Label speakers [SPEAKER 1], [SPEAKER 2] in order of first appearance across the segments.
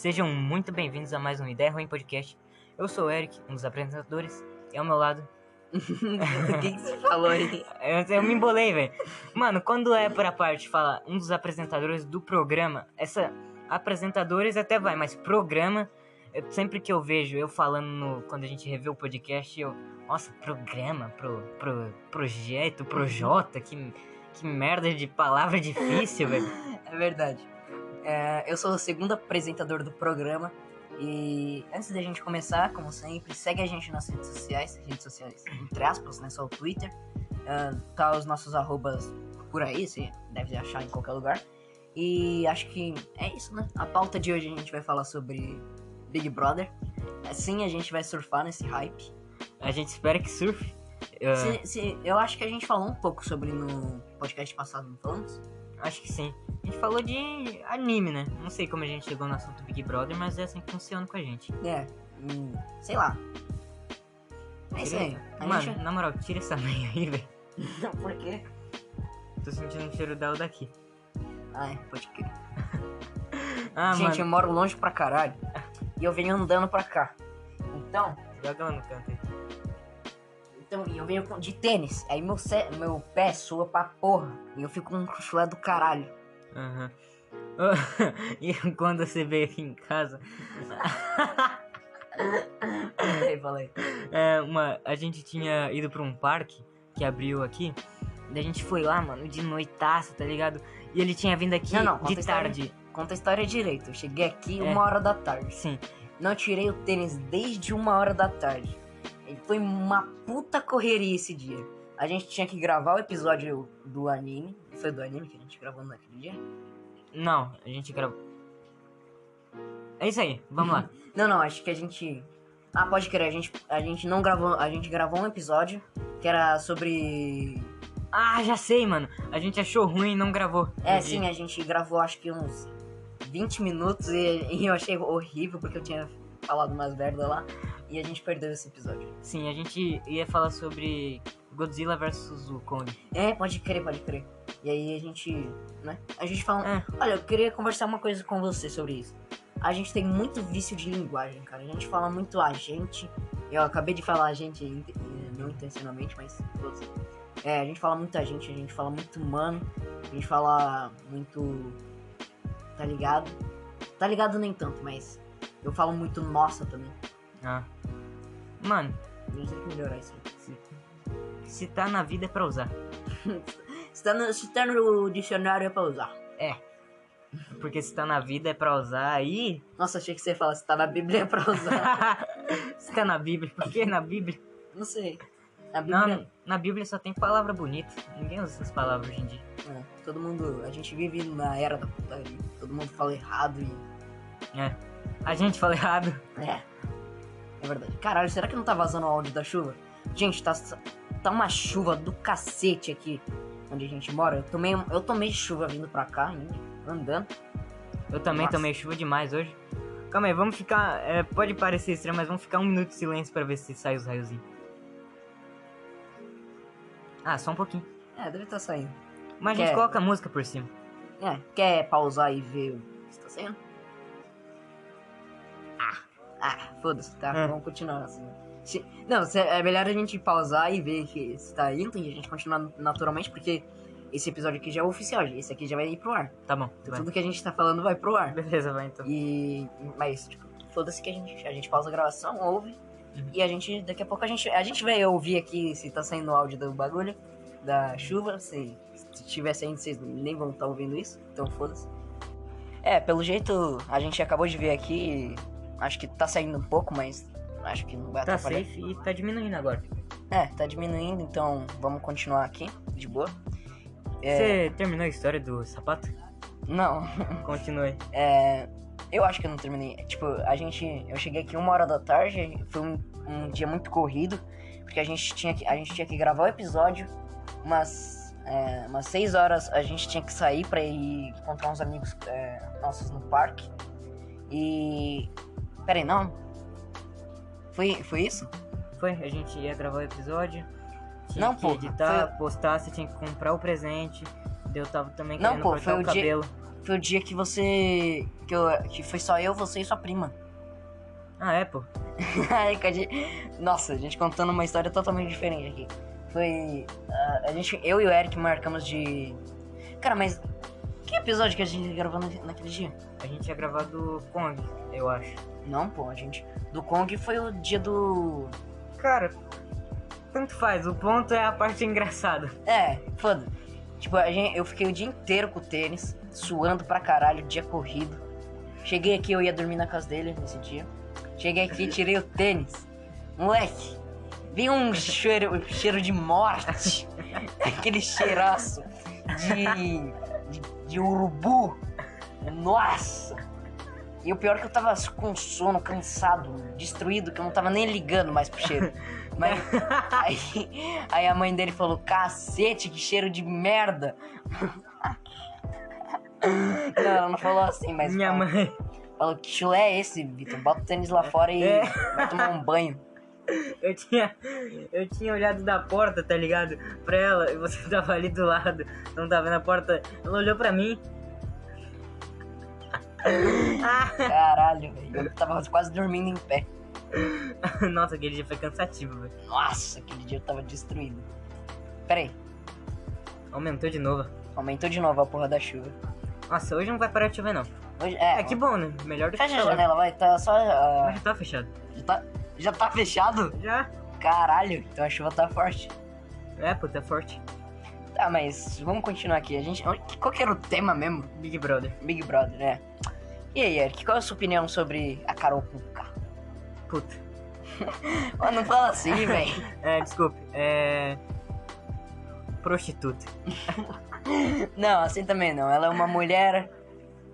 [SPEAKER 1] Sejam muito bem-vindos a mais um Ideia Ruim Podcast. Eu sou o Eric, um dos apresentadores, e ao meu lado.
[SPEAKER 2] O que, que você falou aí?
[SPEAKER 1] Eu, eu me embolei, velho. Mano, quando é pra parte falar um dos apresentadores do programa, essa. Apresentadores até vai, mas programa. eu- sempre que eu vejo eu falando no, quando a gente revê o podcast, eu. Nossa, programa, pro, pro, projeto, projota, que, que merda de palavra difícil, velho.
[SPEAKER 2] É verdade. É, eu sou o segundo apresentador do programa. E antes da gente começar, como sempre, segue a gente nas redes sociais. Redes sociais, entre aspas, né? Só o Twitter. Ah, tá os nossos arrobas por aí, você deve achar em qualquer lugar. E acho que é isso, né? A pauta de hoje a gente vai falar sobre Big Brother. Assim a gente vai surfar nesse hype.
[SPEAKER 1] A gente espera que surfe. Eu,
[SPEAKER 2] Se- se- eu acho que a gente falou um pouco sobre no podcast passado, não falamos?
[SPEAKER 1] Acho que sim. A gente falou de anime, né? Não sei como a gente chegou no assunto Big Brother, mas é assim que funciona com a gente.
[SPEAKER 2] É, hum, sei lá. É isso aí.
[SPEAKER 1] Mano,
[SPEAKER 2] gente...
[SPEAKER 1] na moral, tira essa meia aí, velho.
[SPEAKER 2] Não, por quê?
[SPEAKER 1] Tô sentindo o cheiro dela daqui.
[SPEAKER 2] Ai, pode crer.
[SPEAKER 1] Ah,
[SPEAKER 2] gente, eu
[SPEAKER 1] mano.
[SPEAKER 2] moro longe pra caralho. E eu venho andando pra cá. Então,
[SPEAKER 1] Joga ela no canto aí.
[SPEAKER 2] Então e eu venho de tênis. Aí meu, meu pé soa pra porra. E eu fico com um chulé do caralho.
[SPEAKER 1] Aham. e quando você veio aqui em casa,
[SPEAKER 2] Aí, falei.
[SPEAKER 1] é, uma, a gente tinha ido pra um parque que abriu aqui. Daí a gente foi lá, mano, de noitaço, tá ligado? E ele tinha vindo aqui
[SPEAKER 2] Não, não, conta
[SPEAKER 1] de
[SPEAKER 2] a história.
[SPEAKER 1] tarde.
[SPEAKER 2] Conta a história direito. Eu cheguei aqui
[SPEAKER 1] É.
[SPEAKER 2] uma hora da tarde.
[SPEAKER 1] Sim.
[SPEAKER 2] Não tirei o tênis desde uma hora da tarde. E Foi uma puta correria esse dia. A gente tinha que gravar o episódio do anime. Foi do anime que a gente gravou naquele dia?
[SPEAKER 1] Não, a gente gravou. É isso aí, vamos lá.
[SPEAKER 2] Não, não, acho que a gente. Ah, pode crer, a gente, a gente não gravou. A gente gravou um episódio que era sobre.
[SPEAKER 1] Ah, já sei, mano. A gente achou ruim e não gravou.
[SPEAKER 2] É, sim,
[SPEAKER 1] dia.
[SPEAKER 2] a gente gravou acho que uns 20 minutos e, e eu achei horrível porque eu tinha falado umas merda lá. E a gente perdeu esse episódio.
[SPEAKER 1] Sim, a gente ia falar sobre Godzilla vs o Kong.
[SPEAKER 2] É, pode crer, pode crer. E aí a gente, né? A gente fala,
[SPEAKER 1] É.
[SPEAKER 2] olha, eu queria conversar uma coisa com você sobre isso. A gente tem muito vício de linguagem, cara. A gente fala muito a gente. Eu acabei de falar a gente não intencionalmente, mas. É, a gente fala muito a gente, a gente fala muito mano, a gente fala muito tá ligado? Tá ligado nem tanto, mas eu falo muito nossa também.
[SPEAKER 1] Ah. Mano,
[SPEAKER 2] gente tem que melhorar isso.
[SPEAKER 1] se, se tá na vida é pra usar.
[SPEAKER 2] Se tá no, se tá no dicionário é pra usar.
[SPEAKER 1] É. Porque se tá na vida é pra usar aí.
[SPEAKER 2] Nossa, achei que você ia falar, se tá na Bíblia é pra usar.
[SPEAKER 1] se tá na Bíblia. Por que na Bíblia?
[SPEAKER 2] Não sei. A Bíblia.
[SPEAKER 1] Não, na Bíblia só tem palavra bonita. Ninguém usa essas palavras hoje em dia.
[SPEAKER 2] É, todo mundo. A gente vive na era da putaria. Todo mundo fala errado e.
[SPEAKER 1] É. A gente fala errado.
[SPEAKER 2] É. É verdade. Caralho, será que não tá vazando o áudio da chuva? Gente, tá, tá uma chuva do cacete aqui onde a gente mora. Eu tomei, eu tomei chuva vindo pra cá ainda, andando.
[SPEAKER 1] Eu também
[SPEAKER 2] Nossa.
[SPEAKER 1] tomei chuva demais hoje. Calma aí, vamos ficar. é, pode parecer estranho, mas vamos ficar um minuto de silêncio pra ver se sai os raiozinhos. Ah, só um pouquinho.
[SPEAKER 2] É, deve estar saindo.
[SPEAKER 1] Mas a gente
[SPEAKER 2] Quer-
[SPEAKER 1] coloca a música por cima.
[SPEAKER 2] É, quer pausar e ver o que está saindo? Ah, ah, foda-se, tá?
[SPEAKER 1] É.
[SPEAKER 2] Vamos continuar assim. Se- Não, se- é melhor a gente pausar e ver que se tá indo e a gente continuar naturalmente, porque esse episódio aqui já é oficial, esse aqui já vai ir pro ar.
[SPEAKER 1] Tá bom.
[SPEAKER 2] Então, tudo que a gente tá falando vai pro ar.
[SPEAKER 1] Beleza, vai então.
[SPEAKER 2] E. Mas, tipo, foda-se que a gente, a gente pausa a gravação, ouve.
[SPEAKER 1] Uhum.
[SPEAKER 2] E a gente, daqui a pouco a gente, a gente vai ouvir aqui se tá saindo o áudio do bagulho, da chuva. Se, se tiver saindo, vocês nem vão estar ouvindo isso, então foda-se. É, pelo jeito, a gente acabou de ver aqui. Acho que tá saindo um pouco, mas acho que não vai
[SPEAKER 1] Tá
[SPEAKER 2] atrapalhar.
[SPEAKER 1] safe e tá diminuindo agora.
[SPEAKER 2] É, tá diminuindo, então vamos continuar aqui, de boa. É,
[SPEAKER 1] Você terminou a história do sapato?
[SPEAKER 2] Não,
[SPEAKER 1] Continue.
[SPEAKER 2] É, eu acho que eu não terminei. Tipo, a gente. Eu cheguei aqui uma hora da tarde, foi um, um dia muito corrido, porque a gente tinha que, a gente tinha que gravar o episódio, umas, é, umas seis horas a gente tinha que sair pra ir encontrar uns amigos é, nossos no parque. E. Peraí, não? Foi, foi isso?
[SPEAKER 1] Foi, a gente ia gravar o episódio. Tinha
[SPEAKER 2] Não,
[SPEAKER 1] que
[SPEAKER 2] pô,
[SPEAKER 1] editar,
[SPEAKER 2] foi-
[SPEAKER 1] postar, você tinha que comprar o presente. Eu tava também
[SPEAKER 2] Não,
[SPEAKER 1] querendo
[SPEAKER 2] pô,
[SPEAKER 1] cortar o
[SPEAKER 2] o dia-
[SPEAKER 1] cabelo.
[SPEAKER 2] foi o dia que você. Que, eu, que foi só eu, você e sua prima.
[SPEAKER 1] Ah, é, pô.
[SPEAKER 2] Gente- Nossa, a gente contando uma história totalmente diferente aqui. Foi. ah, a gente, eu e o Eric marcamos de. Cara, mas. Que episódio que a gente gravou na- naquele dia?
[SPEAKER 1] A gente ia gravar do Kong, eu acho.
[SPEAKER 2] Não, pô, gente. Do Kong foi o dia do.
[SPEAKER 1] Cara, tanto faz. O ponto é a parte engraçada.
[SPEAKER 2] É, foda. Tipo, a gente, eu fiquei o dia inteiro com o tênis, suando pra caralho, dia corrido. Cheguei aqui, eu ia dormir na casa dele nesse dia. Cheguei aqui, tirei o tênis. Moleque, veio um cheiro, um cheiro de morte. Aquele cheiraço de, de, de urubu. Nossa! E o pior é que eu tava com sono, cansado, destruído, que eu não tava nem ligando mais pro cheiro. Mas aí, aí a mãe dele falou, cacete, que cheiro de merda. Não, ela não falou assim, mas
[SPEAKER 1] Minha
[SPEAKER 2] falou,
[SPEAKER 1] mãe.
[SPEAKER 2] falou, que chulé é esse, Vitor? Bota o tênis lá fora e
[SPEAKER 1] É.
[SPEAKER 2] vai tomar um banho.
[SPEAKER 1] Eu tinha, eu tinha olhado da porta, tá ligado? Pra ela, e você tava ali do lado, não tava na porta. Ela olhou pra mim. Ah,
[SPEAKER 2] Caralho, velho. Eu tava quase dormindo em pé.
[SPEAKER 1] Nossa, aquele dia foi cansativo, velho.
[SPEAKER 2] Nossa, aquele dia eu tava destruído. Pera aí,
[SPEAKER 1] Aumentou de novo.
[SPEAKER 2] aumentou de novo a porra da chuva.
[SPEAKER 1] Nossa, hoje não vai parar de chover, não.
[SPEAKER 2] Hoje, é,
[SPEAKER 1] É, que bom, né? Melhor do que
[SPEAKER 2] Fecha a janela, vai, tá só. ah,
[SPEAKER 1] Mas já tá fechado.
[SPEAKER 2] já, tá, já tá fechado?
[SPEAKER 1] Já?
[SPEAKER 2] Caralho, então a chuva tá forte.
[SPEAKER 1] É, pô, tá forte.
[SPEAKER 2] Tá, mas vamos continuar aqui. A gente, qual que era o tema mesmo?
[SPEAKER 1] Big Brother.
[SPEAKER 2] Big Brother, né? E aí, Eric, qual é a sua opinião sobre a Carol Kuka?
[SPEAKER 1] Puta.
[SPEAKER 2] Mano, não fala assim, velho.
[SPEAKER 1] É, desculpe. É. Prostituta.
[SPEAKER 2] Não, assim também não. Ela é uma mulher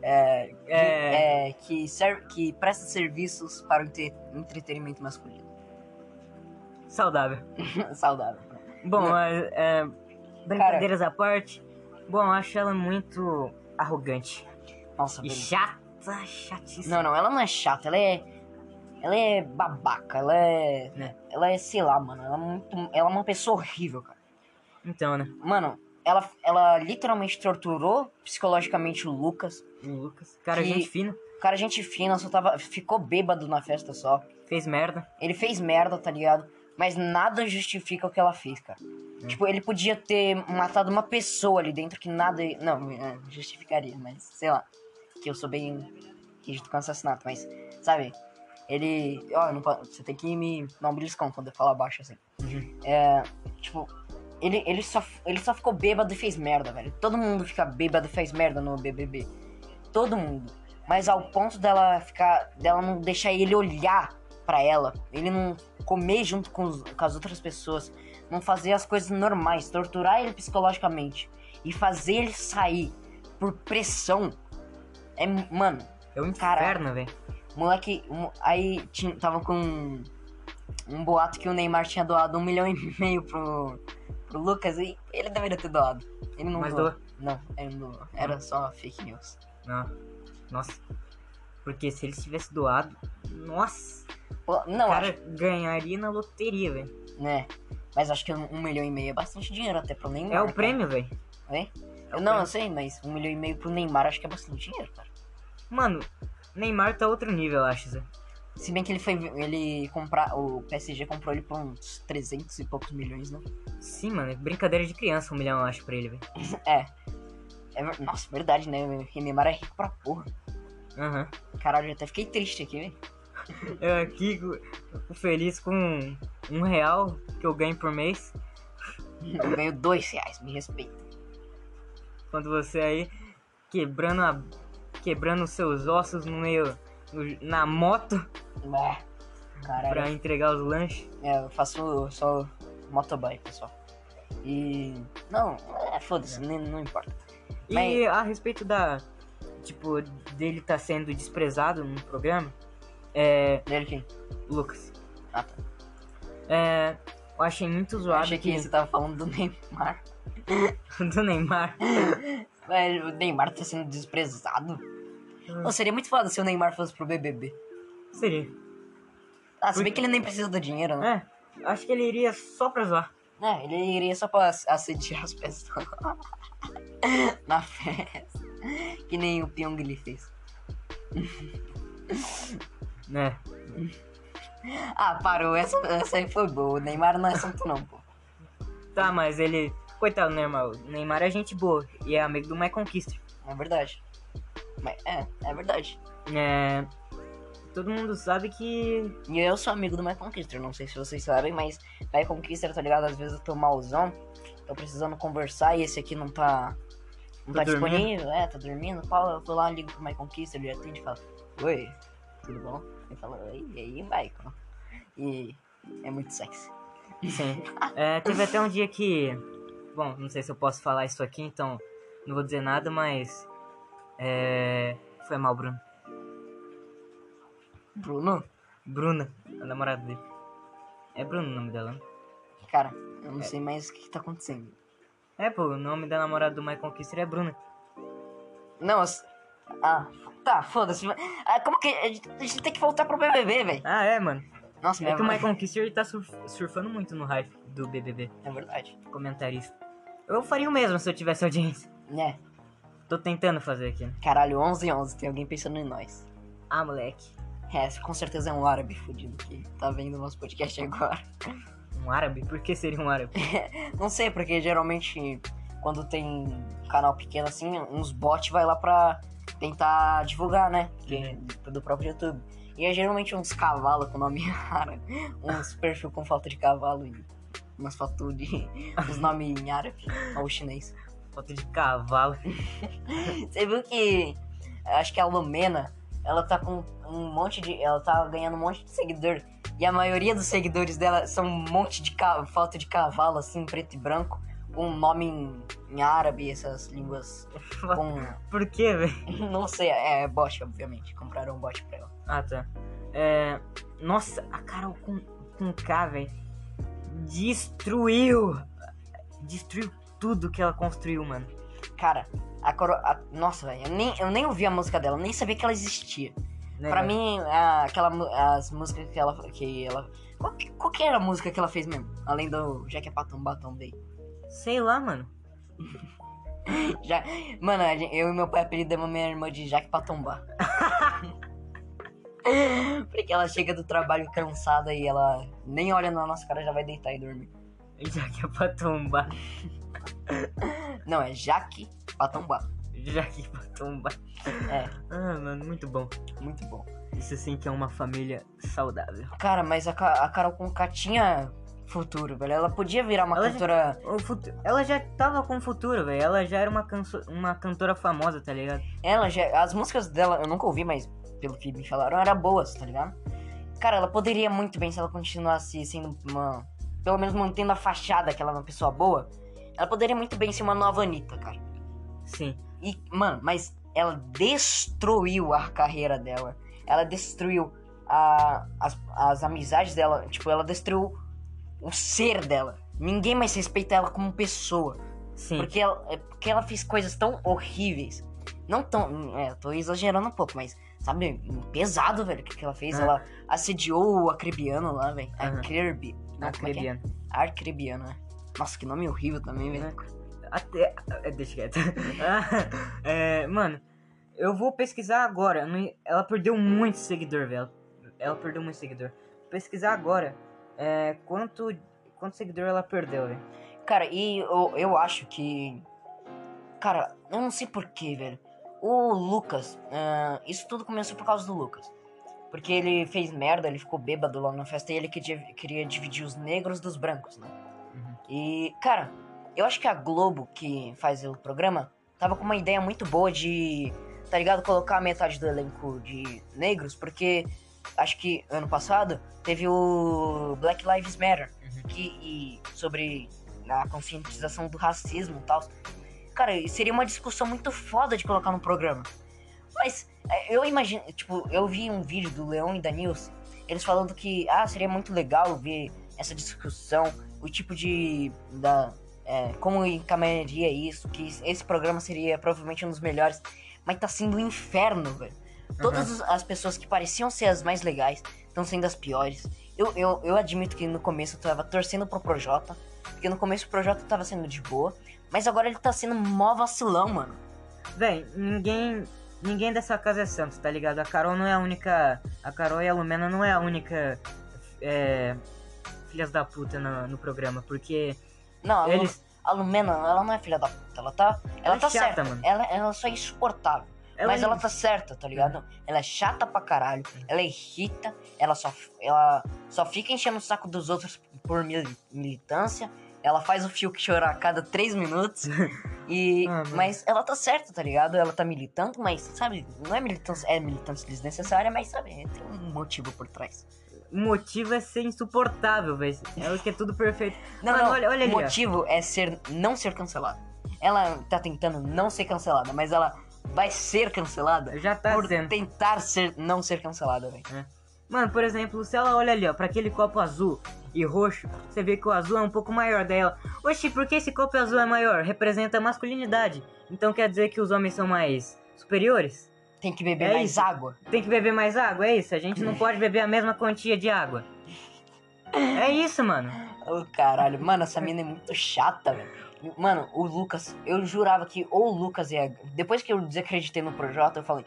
[SPEAKER 2] é, que,
[SPEAKER 1] É.
[SPEAKER 2] é, que, serve, que presta serviços para o entre- entretenimento masculino.
[SPEAKER 1] Saudável.
[SPEAKER 2] Saudável.
[SPEAKER 1] Bom, mas, é, brincadeiras à parte. Bom, eu acho ela muito arrogante.
[SPEAKER 2] Nossa,
[SPEAKER 1] E chata, chatíssima.
[SPEAKER 2] Não, não, ela não é chata, ela é. Ela é babaca, ela é.
[SPEAKER 1] É.
[SPEAKER 2] Ela é, sei lá, mano. Ela é, muito, ela é uma pessoa horrível, cara.
[SPEAKER 1] Então, né?
[SPEAKER 2] Mano, ela, ela literalmente torturou psicologicamente o Lucas.
[SPEAKER 1] O Lucas. Cara,
[SPEAKER 2] Que-
[SPEAKER 1] gente fina.
[SPEAKER 2] Cara, gente fina, só tava. Ficou bêbado na festa só.
[SPEAKER 1] Fez merda.
[SPEAKER 2] Ele fez merda, tá ligado? Mas nada justifica o que ela fez, cara. Tipo, ele podia ter matado uma pessoa ali dentro que nada. Não, é, justificaria, mas sei lá. Que eu sou bem rígido com assassinato, mas, sabe? Ele. Ó, não você tem que me dar um beliscão quando eu falar baixo assim. É. Tipo. Ele, ele, só, ele só ficou bêbado e fez merda, velho. Todo mundo fica bêbado e fez merda no BBB. Todo mundo. Mas ao ponto dela ficar. dela não deixar ele olhar pra ela. Ele não comer junto com, os- com as outras pessoas. Não fazer as coisas normais. Torturar ele psicologicamente. E fazer ele sair por pressão. É. Mano,
[SPEAKER 1] É um inferno, velho.
[SPEAKER 2] moleque. aí tinha, tava com um boato que o Neymar tinha doado um milhão e meio pro, pro Lucas. E ele deveria ter doado. Ele não
[SPEAKER 1] Mas
[SPEAKER 2] doou.
[SPEAKER 1] doou?
[SPEAKER 2] Não, ele não doou. Era só fake news.
[SPEAKER 1] Não. Nossa. Porque se ele tivesse doado. Nossa.
[SPEAKER 2] Pô, Não,
[SPEAKER 1] o cara
[SPEAKER 2] acho,
[SPEAKER 1] ganharia na loteria, velho.
[SPEAKER 2] né? Mas acho que um, um milhão e meio é bastante dinheiro até pro Neymar.
[SPEAKER 1] É o prêmio, velho.
[SPEAKER 2] É?
[SPEAKER 1] É
[SPEAKER 2] não, eu sei, mas um milhão e meio pro Neymar acho que é bastante dinheiro, cara.
[SPEAKER 1] Mano, Neymar tá outro nível, eu acho. Zé.
[SPEAKER 2] Se bem que ele foi. Ele comprar. O PSG comprou ele por uns 300 e poucos milhões, né?
[SPEAKER 1] Sim, mano. é Brincadeira de criança, um milhão, eu acho, pra ele, velho.
[SPEAKER 2] É. É Nossa, verdade, né? O Neymar é rico pra porra.
[SPEAKER 1] Aham.
[SPEAKER 2] Caralho, eu até fiquei triste aqui, velho.
[SPEAKER 1] Eu aqui feliz com um real que eu ganho por mês.
[SPEAKER 2] Eu ganho dois reais, me respeita.
[SPEAKER 1] Quando você aí quebrando a. quebrando os seus ossos no meio. no- na moto
[SPEAKER 2] É. Caralho.
[SPEAKER 1] pra entregar os lanches.
[SPEAKER 2] É, eu faço só motoboy, pessoal. E. Não, é, foda-se, nem- não importa.
[SPEAKER 1] E
[SPEAKER 2] Mas-
[SPEAKER 1] a respeito da. Tipo, dele tá sendo desprezado no programa. É.
[SPEAKER 2] Dele quem?
[SPEAKER 1] Lucas.
[SPEAKER 2] Ah, tá.
[SPEAKER 1] É. Eu achei muito
[SPEAKER 2] Eu
[SPEAKER 1] zoado
[SPEAKER 2] achei que você tava falando do Neymar.
[SPEAKER 1] do Neymar.
[SPEAKER 2] Velho, o Neymar tá sendo desprezado. Pô, seria muito foda se o Neymar fosse pro BBB.
[SPEAKER 1] Seria.
[SPEAKER 2] Ah, se bem que ele nem precisa do dinheiro, né?
[SPEAKER 1] É. Acho que ele iria só pra zoar.
[SPEAKER 2] É, ele iria só pra ass- assediar as pessoas. Na festa. que nem o Pyong Lee fez.
[SPEAKER 1] Né?
[SPEAKER 2] Ah, parou, essa, essa aí foi boa. O Neymar não é santo não, pô.
[SPEAKER 1] Tá, mas ele. Coitado do Neymar. O Neymar é gente boa e é amigo do My Conquista.
[SPEAKER 2] É verdade. Mas, é, é verdade.
[SPEAKER 1] É. Todo mundo sabe que.
[SPEAKER 2] E eu sou amigo do My Conquister, não sei se vocês sabem, mas My Conquister, tá ligado? Às vezes eu tô malzão, tô precisando conversar e esse aqui não tá. Não
[SPEAKER 1] Tá
[SPEAKER 2] tá, disponível, é, tá dormindo. Paulo, eu vou lá, ligo pro My Conquister, ele atende e fala, Oi, tudo bom? Ele fala, Oi, e aí, Michael? E é muito sexy.
[SPEAKER 1] Sim. É, teve até um dia que. Bom, não sei se eu posso falar isso aqui, então não vou dizer nada, mas. É. Foi mal, Bruno.
[SPEAKER 2] Bruno,
[SPEAKER 1] Bruna, a namorada dele. É Bruno o nome dela, né?
[SPEAKER 2] cara, eu não sei mais o que, que tá acontecendo.
[SPEAKER 1] É, pô, o nome da namorada do My Conquista é Bruna.
[SPEAKER 2] Não, as- ah, tá, foda-se. Ah, como que. A gente, a gente tem que voltar pro BBB, velho.
[SPEAKER 1] Ah, é, mano.
[SPEAKER 2] Nossa,
[SPEAKER 1] É que o Conquista ele tá surf- surfando muito no hype do BBB,
[SPEAKER 2] É verdade.
[SPEAKER 1] comentarista. Eu faria o mesmo se eu tivesse audiência.
[SPEAKER 2] Né?
[SPEAKER 1] Tô tentando fazer aqui.
[SPEAKER 2] Caralho, 11 e 11, tem alguém pensando em nós.
[SPEAKER 1] Ah, moleque.
[SPEAKER 2] É, com certeza é um árabe fudido que tá vendo o nosso podcast agora.
[SPEAKER 1] Um árabe? Por que seria um árabe?
[SPEAKER 2] Não sei, porque geralmente quando tem canal pequeno assim, uns bots vai lá pra tentar divulgar, né? Que, do próprio YouTube. E é geralmente uns cavalos com nome árabe, uns perfil com falta de cavalo e umas fotos de uns nomes em árabe ou chinês.
[SPEAKER 1] Foto de cavalo.
[SPEAKER 2] Você viu que acho que a Lumena, ela tá com um monte de. Ela tá ganhando um monte de seguidor. E a maioria dos seguidores dela são um monte de ca- foto de cavalo, assim, preto e branco, com um nome em, em árabe, essas línguas com.
[SPEAKER 1] Por que, velho?
[SPEAKER 2] Não sei, é bot, obviamente. Compraram um bot pra ela.
[SPEAKER 1] Ah, tá. É... Nossa, a Carol com, com K, velho. Destruiu. Destruiu tudo que ela construiu, mano.
[SPEAKER 2] Cara, a coro... a- Nossa, velho, eu nem, eu nem ouvi a música dela, nem sabia que ela existia.
[SPEAKER 1] Né,
[SPEAKER 2] Pra mim, a- aquela, as músicas que ela. Que ela qual, que, qual que era a música que ela fez mesmo? Além do Já que é Patum Batom Day.
[SPEAKER 1] Sei lá, mano.
[SPEAKER 2] Já, mano, eu e meu pai apelidamos minha irmã de Jaque Patombá. Porque ela chega do trabalho cansada e ela nem olha na nossa cara já vai deitar e dormir.
[SPEAKER 1] Já que é pra tombar.
[SPEAKER 2] Não, é Jaque Patombá.
[SPEAKER 1] Já que é pra tombar.
[SPEAKER 2] É,
[SPEAKER 1] Ah, mano, muito bom.
[SPEAKER 2] muito bom.
[SPEAKER 1] Isso sim que é uma família saudável.
[SPEAKER 2] Cara, mas a, a Carol Conká tinha futuro, velho. Ela podia virar uma
[SPEAKER 1] Ela já-
[SPEAKER 2] cantora.
[SPEAKER 1] Futu- Ela já tava com futuro, velho. Ela já era uma, canso... uma cantora famosa, tá ligado?
[SPEAKER 2] Ela já. As músicas dela, eu nunca ouvi, mas pelo que me falaram, eram boas, tá ligado? Cara, ela poderia muito bem, se ela continuasse sendo uma. Pelo menos mantendo a fachada que ela é uma pessoa boa. Ela poderia muito bem ser uma nova Anitta, cara.
[SPEAKER 1] Sim.
[SPEAKER 2] E, mano, mas ela destruiu a carreira dela. Ela destruiu a, as, as amizades dela. Tipo, ela destruiu o ser dela. Ninguém mais respeita ela como pessoa.
[SPEAKER 1] Sim.
[SPEAKER 2] Porque ela, é porque ela fez coisas tão horríveis. Não tão. É, tô exagerando um pouco, mas, sabe, pesado, velho, o que, que ela fez.
[SPEAKER 1] Ah.
[SPEAKER 2] Ela assediou o acrebiano lá, velho.
[SPEAKER 1] Aham.
[SPEAKER 2] A Kirby. Não,
[SPEAKER 1] A
[SPEAKER 2] como é é?
[SPEAKER 1] Crebiana.
[SPEAKER 2] Arcrebiano, né? Nossa, que nome horrível também, velho.
[SPEAKER 1] Até. é, Deixa quieto. É, mano, eu vou pesquisar agora. Ela perdeu muito seguidor, velho. Ela perdeu muito seguidor. Vou pesquisar agora. É, quanto, quanto seguidor ela perdeu, velho.
[SPEAKER 2] Cara, e eu, eu acho que. Cara, eu não sei porquê, velho. O Lucas, ah, isso tudo começou por causa do Lucas. Porque ele fez merda, ele ficou bêbado lá na festa e ele queria, queria dividir os negros dos brancos, né?
[SPEAKER 1] Uhum.
[SPEAKER 2] E, cara, eu acho que a Globo, que faz o programa, tava com uma ideia muito boa de, tá ligado? Colocar metade do elenco de negros, porque acho que ano passado teve o Black Lives Matter,
[SPEAKER 1] Uhum.
[SPEAKER 2] que, e sobre a conscientização do racismo e tal. Cara, seria uma discussão muito foda de colocar no programa. Mas é, eu imagino, tipo, eu vi um vídeo do Leão e da Nilce, eles falando que, ah, seria muito legal ver essa discussão, o tipo de. Da, é, como encaminharia isso, que esse programa seria provavelmente um dos melhores, mas tá sendo um inferno, velho. Todas as- as pessoas que pareciam ser as mais legais estão sendo as piores. Eu, eu, eu admito que no começo eu tava torcendo pro Projota, porque no começo o Projota tava sendo de boa, mas agora ele tá sendo mó vacilão, mano.
[SPEAKER 1] Véi, ninguém. Ninguém dessa casa é santo, tá ligado? A Carol não é a única. A Carol e a Lumena não é a única. É. Filhas da puta no, no programa, porque
[SPEAKER 2] Não, a, Lu-
[SPEAKER 1] eles.
[SPEAKER 2] a Lumena, ela não é filha da puta, ela tá. Ela,
[SPEAKER 1] é
[SPEAKER 2] tá
[SPEAKER 1] chata,
[SPEAKER 2] certa,
[SPEAKER 1] mano.
[SPEAKER 2] Ela, ela só é insuportável. mas ela tá certa, tá ligado? Ela é chata pra caralho, ela irrita, ela só, ela só fica enchendo o saco dos outros por mili- militância. Ela faz o Fiuk chorar a cada três minutos. E,
[SPEAKER 1] Ah,
[SPEAKER 2] mas ela tá certa, tá ligado? Ela tá militando, mas, sabe, não é militância, é militância desnecessária, mas, sabe, tem um motivo por trás.
[SPEAKER 1] O motivo é ser insuportável, velho. É o que é tudo perfeito.
[SPEAKER 2] Não,
[SPEAKER 1] Mano,
[SPEAKER 2] não,
[SPEAKER 1] olha- olha ali,
[SPEAKER 2] o
[SPEAKER 1] ó.
[SPEAKER 2] motivo é ser, não ser cancelada. Ela tá tentando não ser cancelada, mas ela vai ser cancelada
[SPEAKER 1] Já tá
[SPEAKER 2] por
[SPEAKER 1] sendo.
[SPEAKER 2] tentar ser, não ser cancelada, velho.
[SPEAKER 1] Mano, por exemplo, se ela olha ali, ó, pra aquele copo azul e roxo, você vê que o azul é um pouco maior dela. Oxi, por que esse copo azul é maior? Representa a masculinidade. Então quer dizer que os homens são mais superiores?
[SPEAKER 2] Tem que beber
[SPEAKER 1] É
[SPEAKER 2] mais
[SPEAKER 1] isso.
[SPEAKER 2] água.
[SPEAKER 1] Tem que beber mais água, é isso? A gente não pode beber a mesma quantia de água. É isso, mano.
[SPEAKER 2] Ô, caralho. Mano, essa mina é muito chata, velho. Mano, o Lucas, eu jurava que ou o Lucas ia. Depois que eu desacreditei no Projota, eu falei: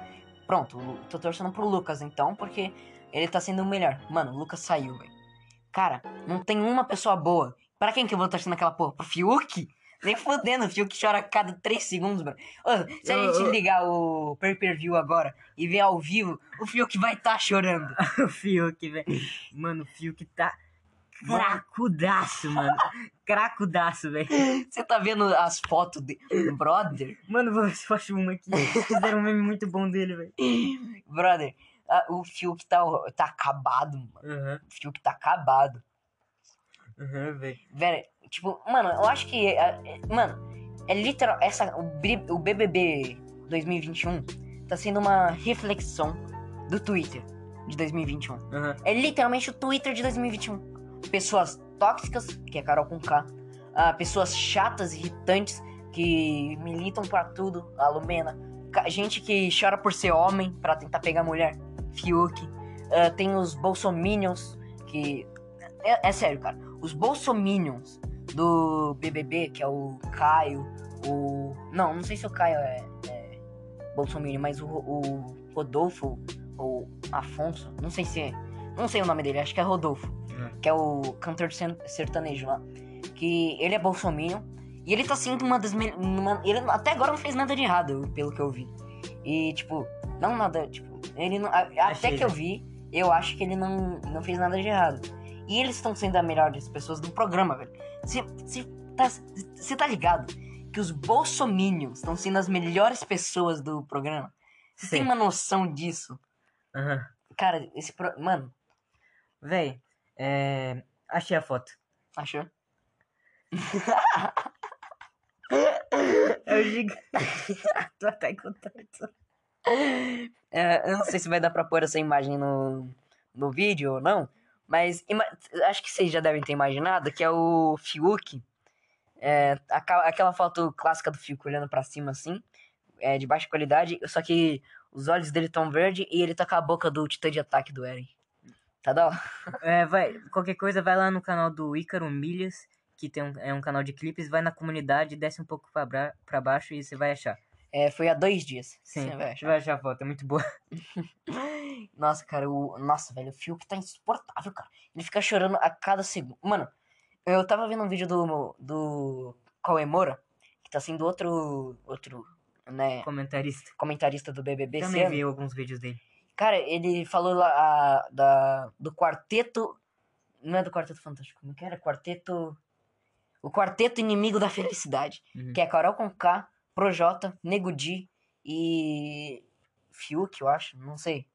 [SPEAKER 2] Pronto, tô torcendo pro Lucas então, porque ele tá sendo o melhor. Mano, o Lucas saiu, velho. Cara, não tem uma pessoa boa. Pra quem que eu vou torcer naquela porra? Pro Fiuk? Nem fodendo, o Fiuk chora a cada 3 segundos, mano. Ô, se a
[SPEAKER 1] Eu-
[SPEAKER 2] gente
[SPEAKER 1] eu-
[SPEAKER 2] ligar o pay-per-view agora e ver ao vivo, o Fiuk vai tá chorando.
[SPEAKER 1] o Fiuk, velho. Mano, o Fiuk tá cracudaço, mano. Cracudaço, velho.
[SPEAKER 2] Você tá vendo as fotos de brother?
[SPEAKER 1] Mano, vou acho uma aqui. Fizeram um meme muito bom dele, velho.
[SPEAKER 2] Brother, ah, o Fiuk tá, tá acabado, mano.
[SPEAKER 1] Aham,
[SPEAKER 2] O Fiuk tá acabado.
[SPEAKER 1] aham, velho.
[SPEAKER 2] Velho, tipo, mano, eu acho que. é, é, mano, é literal. Essa, o, o BBB 2021 tá sendo uma reflexão do Twitter de 2021.
[SPEAKER 1] Aham.
[SPEAKER 2] É literalmente o Twitter de 2021. Pessoas tóxicas, que é Carol com K. ah, pessoas chatas, irritantes, que militam pra tudo. A Lumena. Gente que chora por ser homem pra tentar pegar mulher. Fiuk. Ah, tem os bolsominions, que... É, é sério, cara. Os bolsominions do BBB, que é o Caio, o... Não, não sei se o Caio é, é bolsominion, mas o, o Rodolfo, ou Afonso, não sei se é... Não sei o nome dele, acho que é Rodolfo.
[SPEAKER 1] Hum.
[SPEAKER 2] Que é o cantor sertanejo lá. Que ele é bolsominion. E ele tá sendo uma das uma- Ele até agora não fez nada de errado, pelo que eu vi. E, tipo, não nada. Tipo, ele não. a- Até que eu vi, eu acho que ele não, não fez nada de errado. E eles estão sendo as melhores pessoas do programa, velho. Você tá, cê tá ligado que os bolsominions estão sendo as melhores pessoas do programa? Você tem uma noção disso?
[SPEAKER 1] Aham.
[SPEAKER 2] Cara, esse. Pro... Mano,
[SPEAKER 1] Véi, é... Achei a foto.
[SPEAKER 2] achou?
[SPEAKER 1] É o gigante. Tô até com tanto.
[SPEAKER 2] É, eu não sei se vai dar pra pôr essa imagem no, no vídeo ou não, mas acho que vocês já devem ter imaginado que é o Fiuk. É, aquela foto clássica do Fiuk olhando pra cima assim, é, de baixa qualidade, só que os olhos dele tão verde e ele tá com a boca do titã de ataque do Eren. Tá hora?
[SPEAKER 1] É, vai, qualquer coisa, vai lá no canal do Ícaro Milhas, que tem um, é um canal de clipes, vai na comunidade, desce um pouco pra baixo e você vai achar.
[SPEAKER 2] É, foi há dois dias.
[SPEAKER 1] Sim,
[SPEAKER 2] Você vai achar.
[SPEAKER 1] vai achar a foto, é muito boa.
[SPEAKER 2] Nossa, cara, o. Nossa, velho, o Fiuk tá insuportável, cara. Ele fica chorando a cada segundo. Mano, eu tava vendo um vídeo do. do. Cauê Moura, que tá sendo outro. outro. né,
[SPEAKER 1] Comentarista.
[SPEAKER 2] comentarista do BBB
[SPEAKER 1] Também vi alguns vídeos dele.
[SPEAKER 2] Cara, ele falou lá a- da, do quarteto. Não é do Quarteto Fantástico, como que era? Quarteto. O Quarteto Inimigo da Felicidade.
[SPEAKER 1] Uhum.
[SPEAKER 2] Que é Carol com K, Projota, Nego Di e. Fiuk, eu acho, não sei.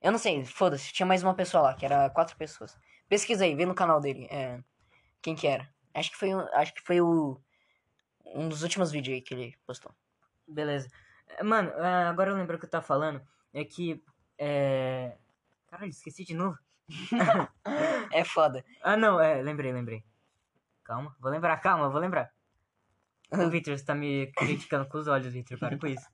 [SPEAKER 2] Eu não sei, foda-se, tinha mais uma pessoa lá, que era quatro pessoas. Pesquisa aí, vê no canal dele. É, quem que era? Acho que foi, um- acho que foi o. Um dos últimos vídeos aí que ele postou.
[SPEAKER 1] Beleza. É, Mano, é, agora eu lembro o que eu tava falando. É que. É. Caralho, esqueci de novo.
[SPEAKER 2] É foda.
[SPEAKER 1] Ah, não, é, lembrei, lembrei. Calma, vou lembrar, calma, vou lembrar. O Victor, você tá me criticando com os olhos, Victor, para com isso.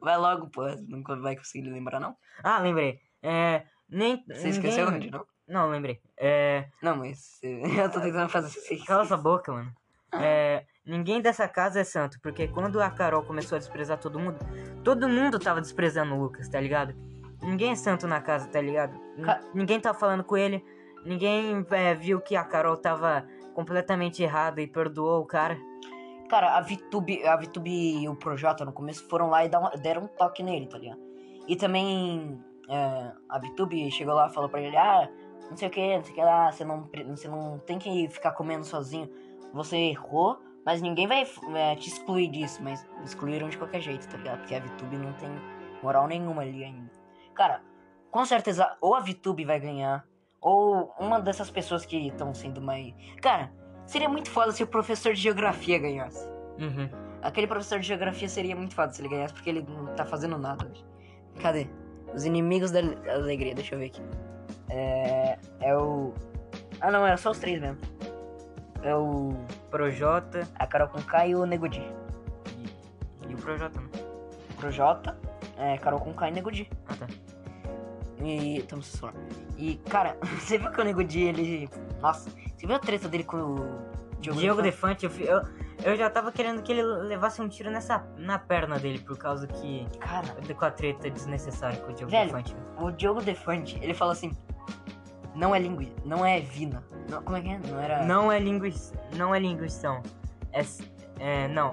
[SPEAKER 2] Vai logo, pô. Não vai conseguir lembrar, não?
[SPEAKER 1] Ah, lembrei. É. Nem.
[SPEAKER 2] Você esqueceu
[SPEAKER 1] ninguém-
[SPEAKER 2] onde, não?
[SPEAKER 1] Não, lembrei. É.
[SPEAKER 2] Não, mas eh, eu tô tentando fazer isso.
[SPEAKER 1] Cala sua boca, mano. É, ninguém dessa casa é santo, porque quando a Carol começou a desprezar todo mundo, todo mundo tava desprezando o Lucas, tá ligado? Ninguém é santo na casa, tá ligado? N-
[SPEAKER 2] Ca-
[SPEAKER 1] Ninguém tá falando com ele, ninguém é, viu que a Carol tava completamente errada e perdoou o cara.
[SPEAKER 2] Cara, a VTube, a VTube e o Projota no começo foram lá e deram um toque nele, tá ligado? E também é, a VTube chegou lá e falou pra ele, ah, não sei o que, não sei o que lá, você não, você não tem que ficar comendo sozinho. Você errou, mas ninguém vai é, te excluir disso, mas excluíram de qualquer jeito, tá ligado? Porque a VTube não tem moral nenhuma ali ainda. Cara, com certeza ou a VTube vai ganhar, ou uma dessas pessoas que estão sendo mais. Cara, seria muito foda se o professor de geografia ganhasse.
[SPEAKER 1] Uhum.
[SPEAKER 2] Aquele professor de geografia seria muito foda se ele ganhasse, porque ele não tá fazendo nada hoje. Cadê? Os inimigos da alegria, deixa eu ver aqui. É. É o. Ah não, é só os três mesmo. É o.
[SPEAKER 1] Projota
[SPEAKER 2] A Carol com K e o Negudi.
[SPEAKER 1] e, e o Projota, né?
[SPEAKER 2] Projota, é, Carol com K e Negudi.
[SPEAKER 1] Ah, tá.
[SPEAKER 2] E. Tamo se falando. E, cara, você viu que o Negudi, ele. Nossa, você viu a treta dele com o.
[SPEAKER 1] Diogo,
[SPEAKER 2] Defante?
[SPEAKER 1] Defante, eu, eu, eu já tava querendo que ele levasse um tiro nessa, na perna dele, por causa que.
[SPEAKER 2] Cara,
[SPEAKER 1] com a treta desnecessária com o Diogo
[SPEAKER 2] Velho,
[SPEAKER 1] Defante.
[SPEAKER 2] o Diogo Defante, ele fala assim. Não é linguiça, não é vina. Não, como é que é? Não era.
[SPEAKER 1] Não é linguição. Não é linguição. É, é. Não.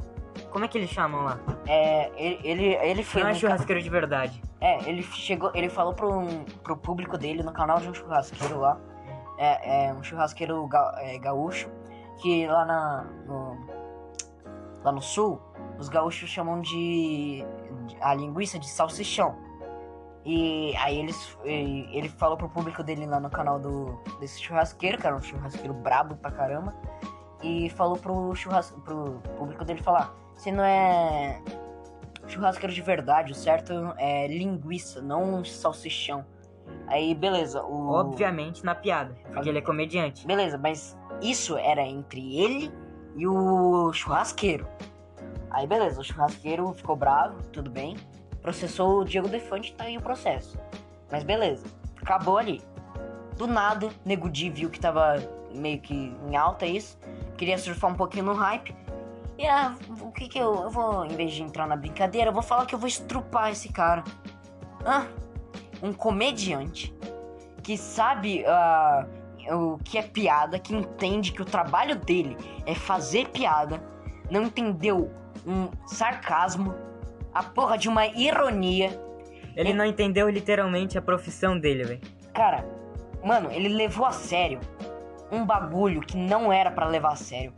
[SPEAKER 1] Como é que eles chamam lá?
[SPEAKER 2] É, ele, ele, ele foi.
[SPEAKER 1] Não é churrasqueiro de verdade.
[SPEAKER 2] É, ele chegou, ele falou pro, pro público dele no canal de um churrasqueiro lá. É, é um churrasqueiro ga, é, gaúcho. Que lá na. No, lá no sul, os gaúchos chamam de. de- a linguiça de salsichão. E aí eles, e- ele falou pro público dele lá no canal do, desse churrasqueiro, que era um churrasqueiro brabo pra caramba. E falou pro, churras, pro público dele falar: Você não é churrasqueiro de verdade, o certo é linguiça, não salsichão. Aí, beleza, o.
[SPEAKER 1] Obviamente na piada. Porque ele é comediante.
[SPEAKER 2] Beleza, mas isso era entre ele e o churrasqueiro. Aí, beleza, o churrasqueiro ficou bravo, tudo bem. Processou o Diego Defante, tá aí o processo. Mas beleza, acabou ali. Do nada, Nego Di viu que tava meio que em alta isso. Queria surfar um pouquinho no hype. E ah, o que que eu. Eu vou, em vez de entrar na brincadeira, eu vou falar que eu vou estrupar esse cara. Ah, um comediante que sabe ah, o que é piada, que entende que o trabalho dele é fazer piada, não entendeu um sarcasmo, a porra de uma ironia.
[SPEAKER 1] Ele não entendeu literalmente a profissão dele, velho.
[SPEAKER 2] Cara, mano, ele levou a sério um bagulho que não era pra levar a sério.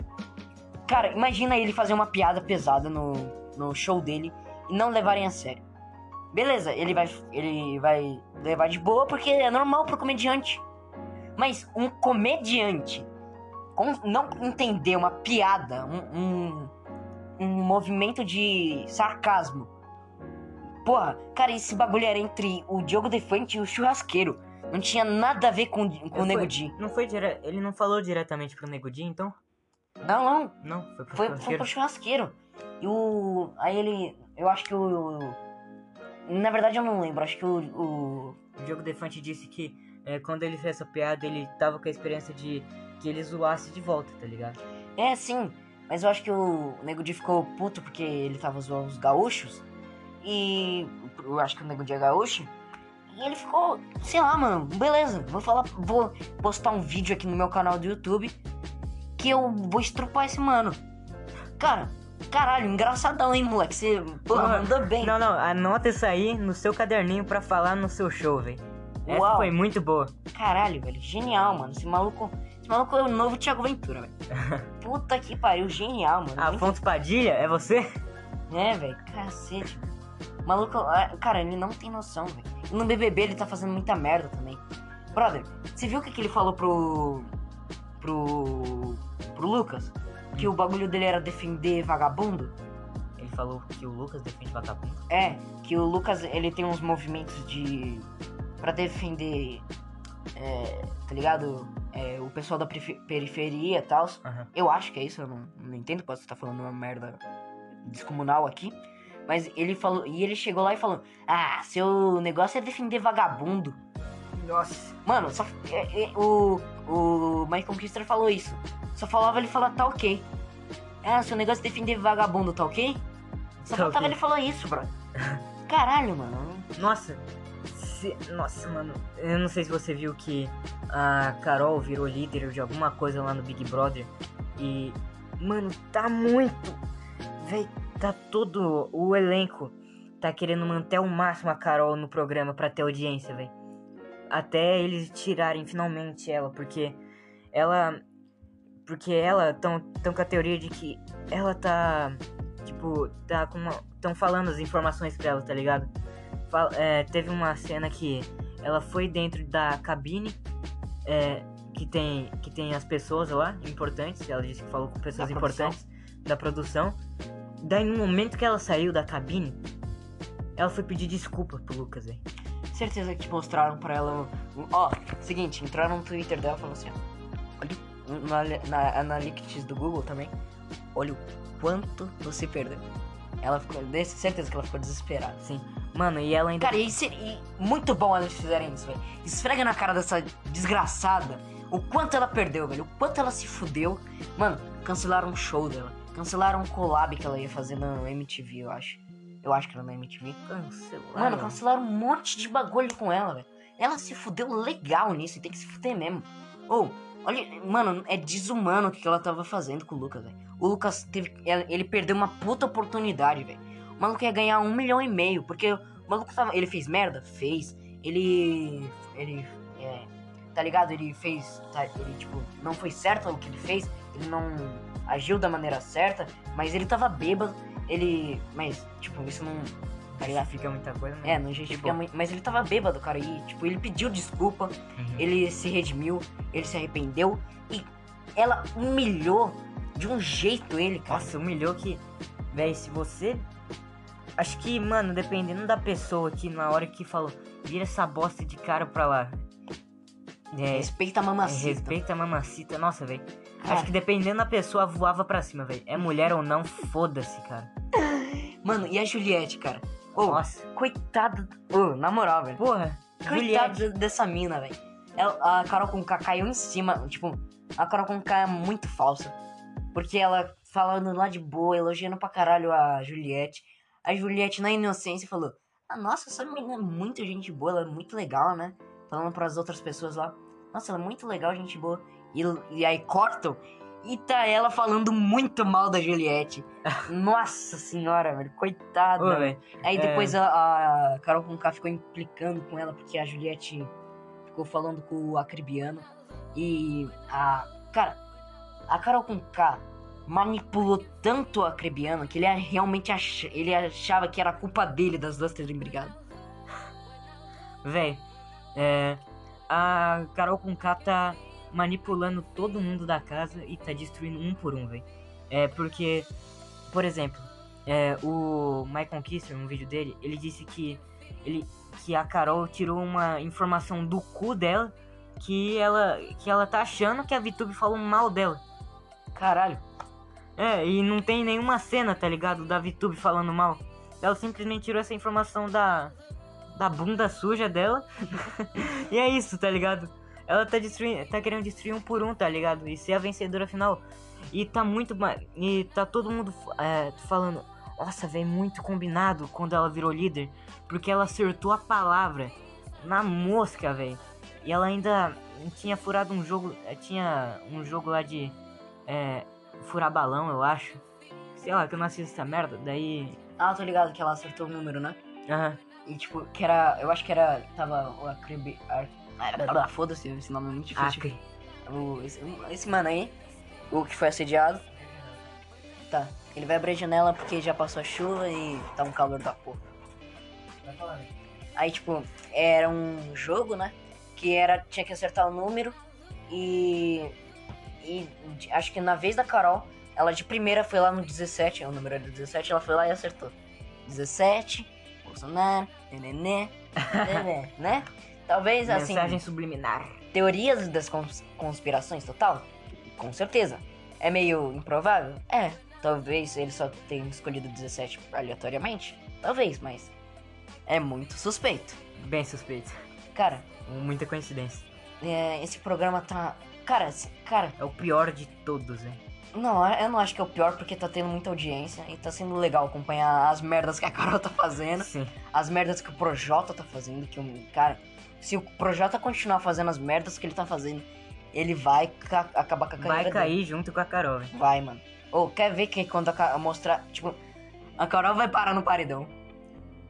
[SPEAKER 2] Cara, imagina ele fazer uma piada pesada no, no show dele e não levarem a sério. Beleza, ele vai, ele vai levar de boa porque é normal pro comediante. Mas um comediante com- não entender uma piada, um, um, um movimento de sarcasmo. Porra, cara, esse bagulho era entre o Diogo Defante e o churrasqueiro. Não tinha nada a ver com, com o Nego Di.
[SPEAKER 1] Não foi dire... Ele não falou diretamente pro Nego Di, então?
[SPEAKER 2] Não, não.
[SPEAKER 1] Não, foi pro
[SPEAKER 2] Foi, foi
[SPEAKER 1] churrasqueiro.
[SPEAKER 2] pro churrasqueiro. E o. Aí ele. Eu acho que o. Na verdade eu não lembro. Acho que o. o
[SPEAKER 1] O Diogo Defante disse que é, quando ele fez essa piada, ele tava com a experiência de que ele zoasse de volta, tá ligado?
[SPEAKER 2] é, sim. Mas eu acho que o Nego Di ficou puto porque ele tava zoando os gaúchos. E. Eu acho que o Nego Di é gaúcho. E ele ficou, sei lá, mano, beleza, vou falar, vou postar um vídeo aqui no meu canal do YouTube que eu vou estrupar esse mano. Cara, caralho, engraçadão, hein, moleque? Você, porra, mandou bem.
[SPEAKER 1] Não, não, anota isso aí no seu caderninho pra falar no seu show, velho. Essa
[SPEAKER 2] Uau.
[SPEAKER 1] foi muito boa.
[SPEAKER 2] Caralho, velho, genial, mano. Esse maluco, esse maluco é o novo Thiago Ventura, velho. Puta que pariu, genial, mano.
[SPEAKER 1] Afonso Padilha, é você?
[SPEAKER 2] É, velho, cacete. maluco, ah, cara, ele não tem noção, velho. E no BBB ele tá fazendo muita merda também. Brother, você viu o que, que ele falou pro. pro. Pro Lucas? Que o bagulho dele era defender vagabundo?
[SPEAKER 1] Ele falou que o Lucas defende vagabundo.
[SPEAKER 2] É, que o Lucas ele tem uns movimentos de. pra defender. É, tá ligado? É, o pessoal da perife- periferia e tal.
[SPEAKER 1] Aham.
[SPEAKER 2] Eu acho que é isso, eu não, não entendo, posso estar falando uma merda descomunal aqui. Mas ele falou. E ele chegou lá e falou: Ah, seu negócio é defender vagabundo.
[SPEAKER 1] Nossa.
[SPEAKER 2] Mano, só. é, é, o. O Michael Kister falou isso. Só falava ele falar tá ok. Ah, seu negócio é defender vagabundo, tá ok? Só
[SPEAKER 1] Tá
[SPEAKER 2] faltava
[SPEAKER 1] ok.
[SPEAKER 2] ele falar isso, bro. Caralho, mano.
[SPEAKER 1] Nossa, se- nossa, mano, eu não sei se você viu que a Carol virou líder de alguma coisa lá no Big Brother e, mano, tá muito, véi, tá todo o elenco tá querendo manter ao máximo a Carol no programa pra ter audiência, véi. Até eles tirarem finalmente ela, porque ela, porque ela tão, tão com a teoria de que ela tá, tipo, tá com uma, tão falando as informações pra ela, tá ligado? É, teve uma cena que ela foi dentro da cabine é, que tem que tem as pessoas lá importantes. Ela disse que falou com pessoas
[SPEAKER 2] Da produção.
[SPEAKER 1] importantes da produção. Daí no momento que ela saiu da cabine, ela foi pedir desculpa pro Lucas, velho.
[SPEAKER 2] Certeza que te mostraram pra ela. Ó, seguinte, entraram no Twitter dela e falaram assim, ó. Na, na Analytics do Google também. Olha o quanto você perdeu. Ela ficou. desse- Certeza que ela ficou desesperada.
[SPEAKER 1] Sim. Mano, e ela ainda
[SPEAKER 2] Cara, e, seria- e muito bom eles fizerem isso, velho. Esfrega na cara dessa desgraçada o quanto ela perdeu, velho. O quanto ela se fudeu. Mano, cancelaram um show dela. Cancelaram um collab que ela ia fazer na MTV, eu acho. Eu acho que era na MTV.
[SPEAKER 1] cancelaram.
[SPEAKER 2] Mano, cancelaram um monte de bagulho com ela, velho. Ela se fudeu legal nisso e tem que se fuder mesmo. Ou, olha, mano, é desumano o que ela tava fazendo com o Lucas, velho. O Lucas teve. Ele perdeu uma puta oportunidade, velho. O maluco ia ganhar um milhão e meio, porque o maluco tava. Ele fez merda? Fez. Ele. Ele. É, tá ligado? Ele fez. tá, ele, tipo, não foi certo o que ele fez. Ele não agiu da maneira certa, mas ele tava bêbado. Ele. Mas, tipo, isso não. Tá ligado?
[SPEAKER 1] Fica muita coisa, mas-
[SPEAKER 2] É, não justifica
[SPEAKER 1] Tipo-
[SPEAKER 2] muito. Mas ele tava bêbado, cara. E, tipo, ele pediu desculpa,
[SPEAKER 1] Uhum.
[SPEAKER 2] ele se redimiu, ele se arrependeu. E ela humilhou de um jeito ele, cara.
[SPEAKER 1] Nossa, humilhou que. Véi, se você. Acho que, mano, dependendo da pessoa que na hora que falou, vira essa bosta de cara pra lá. É,
[SPEAKER 2] Respeita a mamacita.
[SPEAKER 1] respeita a mamacita. Nossa, velho. Acho que dependendo da pessoa, voava pra cima, velho. É mulher ou não, foda-se, cara.
[SPEAKER 2] Mano, e a Juliette, cara? Ô,
[SPEAKER 1] Nossa.
[SPEAKER 2] coitada. Ô, na moral, velho.
[SPEAKER 1] Porra, Juliette.
[SPEAKER 2] Coitada dessa mina, velho. Ela- A Carol com K caiu em cima. Tipo, a Carol com K é muito falsa. Porque ela falando lá de boa, elogiando pra caralho a Juliette. A Juliette, na inocência, falou: Ah, nossa, essa menina é muito gente boa, ela é muito legal, né? Falando pras outras pessoas lá: Nossa, ela é muito legal, gente boa. E, e aí cortam e tá ela falando muito mal da Juliette. Nossa senhora, velho, coitada.
[SPEAKER 1] Ô,
[SPEAKER 2] velho. Aí
[SPEAKER 1] É.
[SPEAKER 2] depois a, a Carol com K ficou implicando com ela porque a Juliette ficou falando com o Acribiano. E a. Cara, a Carol com K manipulou tanto o Acribiano que ele realmente ach, ele achava que era culpa dele das duas terem brigado.
[SPEAKER 1] Véi, é. A Carol com K tá manipulando todo mundo da casa e tá destruindo um por um, véi. É porque, por exemplo, é, o Michael Kisser, no vídeo dele, ele disse que ele que a Carol tirou uma informação do cu dela que ela que ela tá achando que a VTube falou mal dela.
[SPEAKER 2] Caralho.
[SPEAKER 1] É, e não tem nenhuma cena, tá ligado? Da VTube falando mal. Ela simplesmente tirou essa informação da. da bunda suja dela. e é isso, tá ligado? Ela tá destruindo. tá querendo destruir um por um, tá ligado? E ser a vencedora final. E tá muito. E tá todo mundo é, falando. Nossa, velho, muito combinado quando ela virou líder. Porque ela acertou a palavra na mosca, velho. E ela ainda tinha furado um jogo. eh, Tinha um jogo lá de. É, furar balão, eu acho. Sei lá, que eu não assisto essa merda. Daí.
[SPEAKER 2] Ah, tô ligado que ela acertou o número, né?
[SPEAKER 1] Aham.
[SPEAKER 2] E tipo, que era. Eu acho que era. Tava o Acribi. Ah, Foda-se, esse nome é muito difícil.
[SPEAKER 1] Acre.
[SPEAKER 2] O, esse, esse mano aí, o que foi assediado. Tá, ele vai abrir a janela porque já passou a chuva e tá um calor da porra. Aí, tipo, era um jogo, né? Que era. Tinha que acertar o número e. E acho que na vez da Carol, ela de primeira foi lá no 17, o número era 17, ela foi lá e acertou. 17, Bolsonaro, nenê, nenê, né? Talvez assim
[SPEAKER 1] Mensagem subliminar.
[SPEAKER 2] teorias das cons- conspirações total? Com certeza. É meio improvável? É. Talvez ele só tenha escolhido 17 aleatoriamente? Talvez, mas é muito suspeito.
[SPEAKER 1] Bem suspeito.
[SPEAKER 2] Cara,
[SPEAKER 1] Muita coincidência.
[SPEAKER 2] é, esse programa tá. Cara, cara,
[SPEAKER 1] É o pior de todos, hein?
[SPEAKER 2] Não, eu não acho que é o pior porque tá tendo muita audiência e tá sendo legal acompanhar as merdas que a Carol tá fazendo,
[SPEAKER 1] Sim.
[SPEAKER 2] as merdas que o Projota tá fazendo, que o cara, se o Projota continuar fazendo as merdas que ele tá fazendo, ele vai ca- acabar com a carreira
[SPEAKER 1] Vai
[SPEAKER 2] dele.
[SPEAKER 1] cair junto com a Carol, velho.
[SPEAKER 2] Vai, mano. Ou quer ver que quando a Ca- mostrar, tipo, a Carol vai parar no paredão.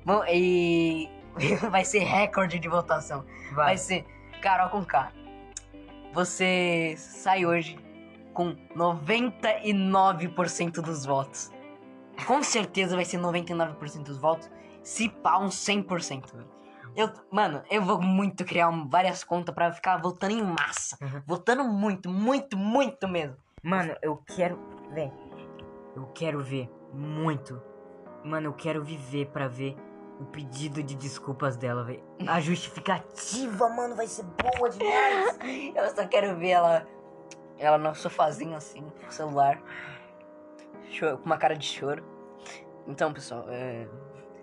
[SPEAKER 2] Bom, E vai ser recorde de votação. Vai
[SPEAKER 1] Vai.
[SPEAKER 2] ser Carol com K. Você sai hoje com 99% dos votos. Com certeza vai ser 99% dos votos. Se pá, uns 100%. velho. Eu, mano, eu vou muito criar um- várias contas pra ficar votando em massa.
[SPEAKER 1] Uhum.
[SPEAKER 2] Votando muito, muito, muito mesmo.
[SPEAKER 1] Mano, eu quero. Véi. Eu quero ver muito. Mano, eu quero viver pra ver o pedido de desculpas dela, velho. A justificativa, mano, vai ser boa demais.
[SPEAKER 2] Eu só quero ver ela, ela no sofazinho assim, com o celular, com uma cara de choro. Então, pessoal, é,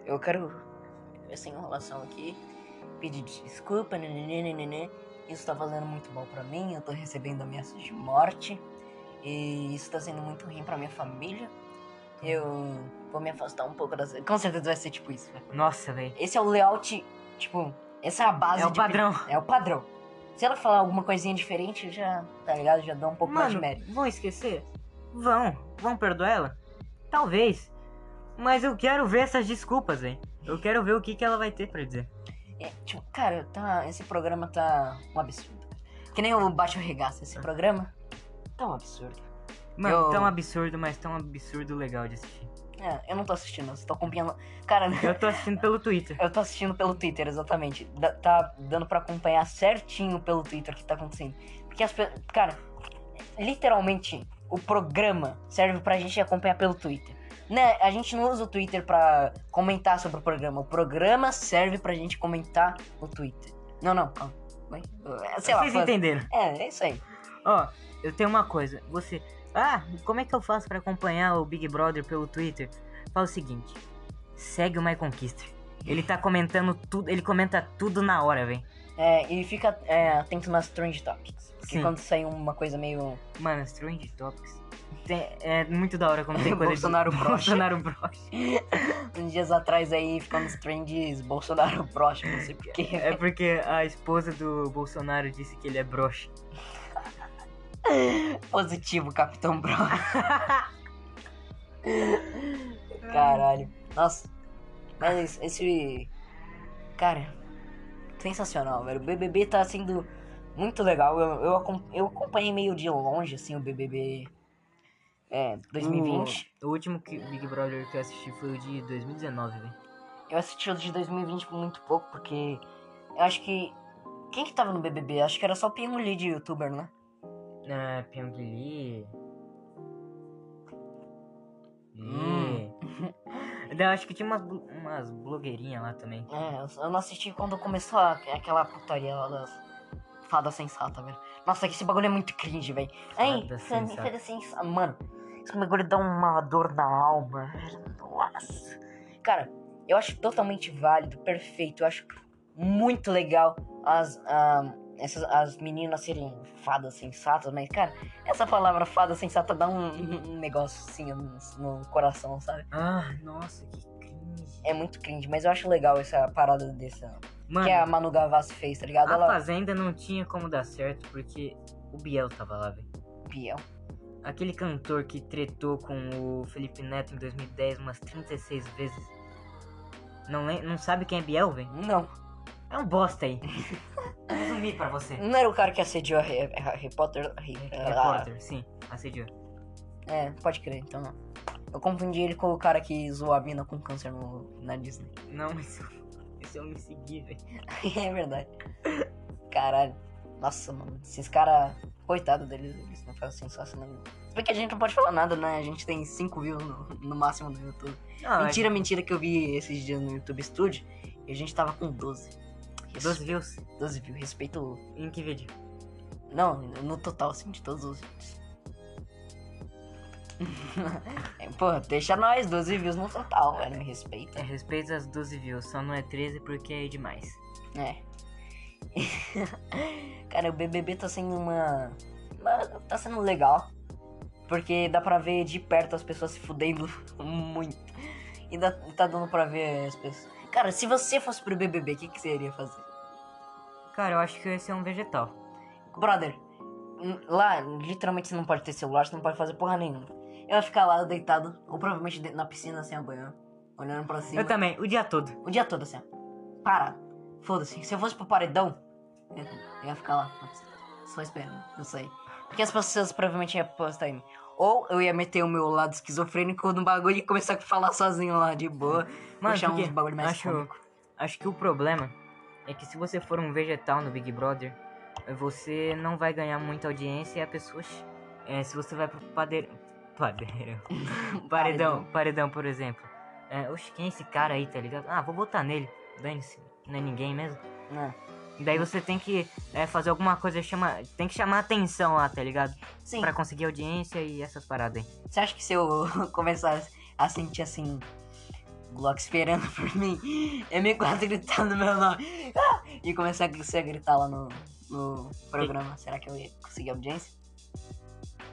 [SPEAKER 2] eu quero, sem enrolação aqui, pedir desculpa, nananana, isso tá fazendo muito mal pra mim, eu tô recebendo ameaças de morte, e isso tá sendo muito ruim pra minha família. Eu vou me afastar um pouco das... Com certeza vai ser tipo isso, velho.
[SPEAKER 1] Nossa, velho.
[SPEAKER 2] Esse é o layout, tipo, essa é a base
[SPEAKER 1] É o padrão.
[SPEAKER 2] é o padrão. Se ela falar alguma coisinha diferente, já, tá ligado? Já dá um pouco mais de
[SPEAKER 1] Mano,
[SPEAKER 2] mérito.
[SPEAKER 1] vão esquecer? Vão. Vão perdoar ela? Talvez. Mas eu quero ver essas desculpas, velho. Eu quero ver o que, que ela vai ter pra dizer.
[SPEAKER 2] É, tipo, cara, tá, esse programa tá um absurdo. Que nem o Baixo Regaço, esse programa tá um absurdo.
[SPEAKER 1] Mano,
[SPEAKER 2] Eu-
[SPEAKER 1] tão absurdo, mas tão absurdo legal de assistir.
[SPEAKER 2] É, eu não tô assistindo, eu tô acompanhando. Cara,
[SPEAKER 1] Eu tô assistindo pelo Twitter.
[SPEAKER 2] eu tô assistindo pelo Twitter, exatamente. Da- tá dando pra acompanhar certinho pelo Twitter o que tá acontecendo. Porque as pessoas. Cara, literalmente, o programa serve pra gente acompanhar pelo Twitter. Né? A gente não usa o Twitter pra comentar sobre o programa. O programa serve pra gente comentar no Twitter. Não, não, calma. É, Sei lá.
[SPEAKER 1] Vocês
[SPEAKER 2] fala-
[SPEAKER 1] entenderam?
[SPEAKER 2] É, é isso aí.
[SPEAKER 1] Ó, eu tenho uma coisa. Você. Ah, como é que eu faço pra acompanhar o Big Brother pelo Twitter? Fala o seguinte: segue o My Conquister. Ele tá comentando tudo, ele comenta tudo na hora, velho.
[SPEAKER 2] É, e fica é, atento nas trend topics. Porque
[SPEAKER 1] Sim.
[SPEAKER 2] quando sair uma coisa meio.
[SPEAKER 1] Mano, Strange Topics. É muito da hora quando tem coisa
[SPEAKER 2] Bolsonaro
[SPEAKER 1] de...
[SPEAKER 2] broxa.
[SPEAKER 1] Bolsonaro broxa.
[SPEAKER 2] uns dias atrás aí ficando nos trends Bolsonaro próximo, não sei porquê.
[SPEAKER 1] É porque a esposa do Bolsonaro disse que ele é broxa.
[SPEAKER 2] Positivo, Capitão Brown. Caralho. Nossa. Mas esse. Cara, sensacional, velho. O BBB tá sendo muito legal. Eu, eu, eu acompanhei meio de longe, assim, o BBB. É, 2020.
[SPEAKER 1] O, o último que, Big Brother que eu assisti foi o de 2019, velho.
[SPEAKER 2] Eu assisti o de 2020 por muito pouco, porque eu acho que. Quem que tava no BBB? Acho que era só o Lee de youtuber, né?
[SPEAKER 1] É, Pyong Lee.
[SPEAKER 2] Hum.
[SPEAKER 1] Eu acho que tinha umas, umas blogueirinhas lá também.
[SPEAKER 2] É, eu- não assisti quando começou a- aquela putaria lá das fadas sensata, velho. Nossa, esse bagulho é muito cringe, velho. Ai,
[SPEAKER 1] Fada
[SPEAKER 2] fada fada sensata. Mano, esse bagulho dá uma dor na alma. Nossa. Cara, eu acho totalmente válido, perfeito. Eu acho muito legal as, ah, essas, as meninas serem fadas sensatas, mas, cara, essa palavra fada sensata dá um, um negócio assim no, no coração, sabe?
[SPEAKER 1] Ah, nossa, que cringe.
[SPEAKER 2] É muito cringe, mas eu acho legal essa parada dessa.
[SPEAKER 1] Mano,
[SPEAKER 2] que a Manu Gavassi fez, tá ligado?
[SPEAKER 1] a
[SPEAKER 2] Ela.
[SPEAKER 1] Fazenda não tinha como dar certo porque o Biel tava lá, velho.
[SPEAKER 2] Biel.
[SPEAKER 1] Aquele cantor que tretou com o Felipe Neto em 2010 umas 36 vezes. Não, lem- não sabe quem é Biel, velho?
[SPEAKER 2] Não.
[SPEAKER 1] É um bosta aí. Resumir pra você.
[SPEAKER 2] Não era o cara que assediou a Harry, Harry Potter?
[SPEAKER 1] Repórter, sim, assediou.
[SPEAKER 2] Ah, é, pode crer, então não. Eu confundi ele com o cara que zoou a mina com câncer no, na Disney.
[SPEAKER 1] Não, mas esse eu me segui, velho.
[SPEAKER 2] é verdade. Caralho. Nossa, mano. Esses caras. Coitado deles, eles não fazem sensacional. Se bem que a gente não pode falar nada, né? A gente tem 5 views no, no máximo no YouTube.
[SPEAKER 1] Não,
[SPEAKER 2] mentira, mentira que eu vi esses dias no YouTube Studio e a gente tava com 12.
[SPEAKER 1] é 12 views.
[SPEAKER 2] 12 views. Respeito.
[SPEAKER 1] Em que vídeo?
[SPEAKER 2] Não, no total, assim, de todos os vídeos. É, Pô, deixa nós, 12 views no total, velho. Me respeita.
[SPEAKER 1] É, respeito às 12 views, só não é 13 porque é demais.
[SPEAKER 2] É. Cara, o BBB tá sendo uma. Tá sendo legal. Porque dá pra ver de perto as pessoas se fudendo muito. E dá, tá dando pra ver as pessoas. Cara, se você fosse pro BBB, o que, que você iria fazer?
[SPEAKER 1] Cara, eu acho que eu ia ser um vegetal.
[SPEAKER 2] Brother, lá literalmente você não pode ter celular, você não pode fazer porra nenhuma. Eu ia ficar lá deitado, ou provavelmente na piscina sem a olhando pra cima.
[SPEAKER 1] Eu também, o dia todo.
[SPEAKER 2] O dia todo assim, ó. Parado. Foda-se. Se eu fosse pro paredão, eu eu ia ficar lá. Só esperando. Não sei. Porque as pessoas provavelmente iam postar em mim. Ou eu ia meter o meu lado esquizofrênico no bagulho e começar a falar sozinho lá, de boa.
[SPEAKER 1] Mano,
[SPEAKER 2] puxar uns bagulho mais
[SPEAKER 1] acho,
[SPEAKER 2] cômico.
[SPEAKER 1] acho que o problema é que se você for um vegetal no Big Brother, você não vai ganhar muita audiência e a pessoa. É, se você vai pro padeiro. Padeiro. paredão, paredão, por exemplo. É, oxe, quem é esse cara aí, tá ligado? Ah, vou votar nele. Dane-se, não é ninguém mesmo.
[SPEAKER 2] É.
[SPEAKER 1] Daí você tem que é, fazer alguma coisa, chama, tem que chamar atenção lá, tá ligado?
[SPEAKER 2] Sim.
[SPEAKER 1] Pra conseguir audiência e essas paradas aí.
[SPEAKER 2] Você acha que se eu começasse a sentir assim. Glock esperando por mim, eu me quase gritando meu nome ah! e começar a você a gritar lá no, no programa, será que eu ia conseguir audiência?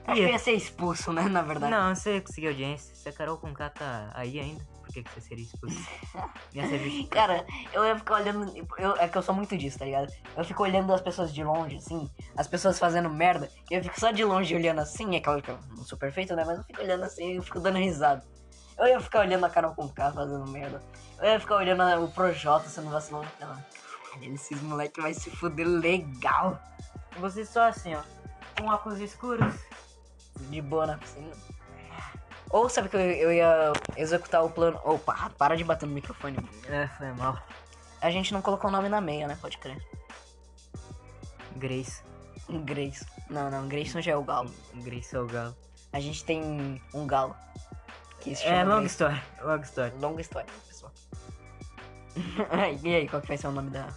[SPEAKER 2] Acho que eu ia ser expulso, né? Na verdade.
[SPEAKER 1] Não, você conseguiu audiência. Se a Carol com K tá aí ainda, por que, que você seria expulso?
[SPEAKER 2] Cara, eu ia ficar olhando. Eu, é que eu sou muito disso, tá ligado? Eu fico olhando as pessoas de longe, assim, as pessoas fazendo merda. E eu fico só de longe olhando assim. É claro que eu não sou perfeito, né? Mas eu fico olhando assim e eu fico dando risada. Eu ia ficar olhando a Carol com K fazendo merda. Eu ia ficar olhando o Projota sendo vacilão. Caralho, esses moleque vai se fuder legal.
[SPEAKER 1] Você só assim, ó. Com óculos escuros.
[SPEAKER 2] De boa na piscina. Ou sabe que eu, eu ia executar o plano. Opa, para de bater no microfone.
[SPEAKER 1] É, foi mal.
[SPEAKER 2] A gente não colocou o nome na meia, né? Pode crer.
[SPEAKER 1] Grace.
[SPEAKER 2] Grace. Não, não, Grayson já é o galo.
[SPEAKER 1] Grace é o galo.
[SPEAKER 2] A gente tem um galo. Que se
[SPEAKER 1] É,
[SPEAKER 2] chama
[SPEAKER 1] long
[SPEAKER 2] Grace.
[SPEAKER 1] story. Long story.
[SPEAKER 2] Longa história, pessoal. e aí, qual que vai ser o nome da.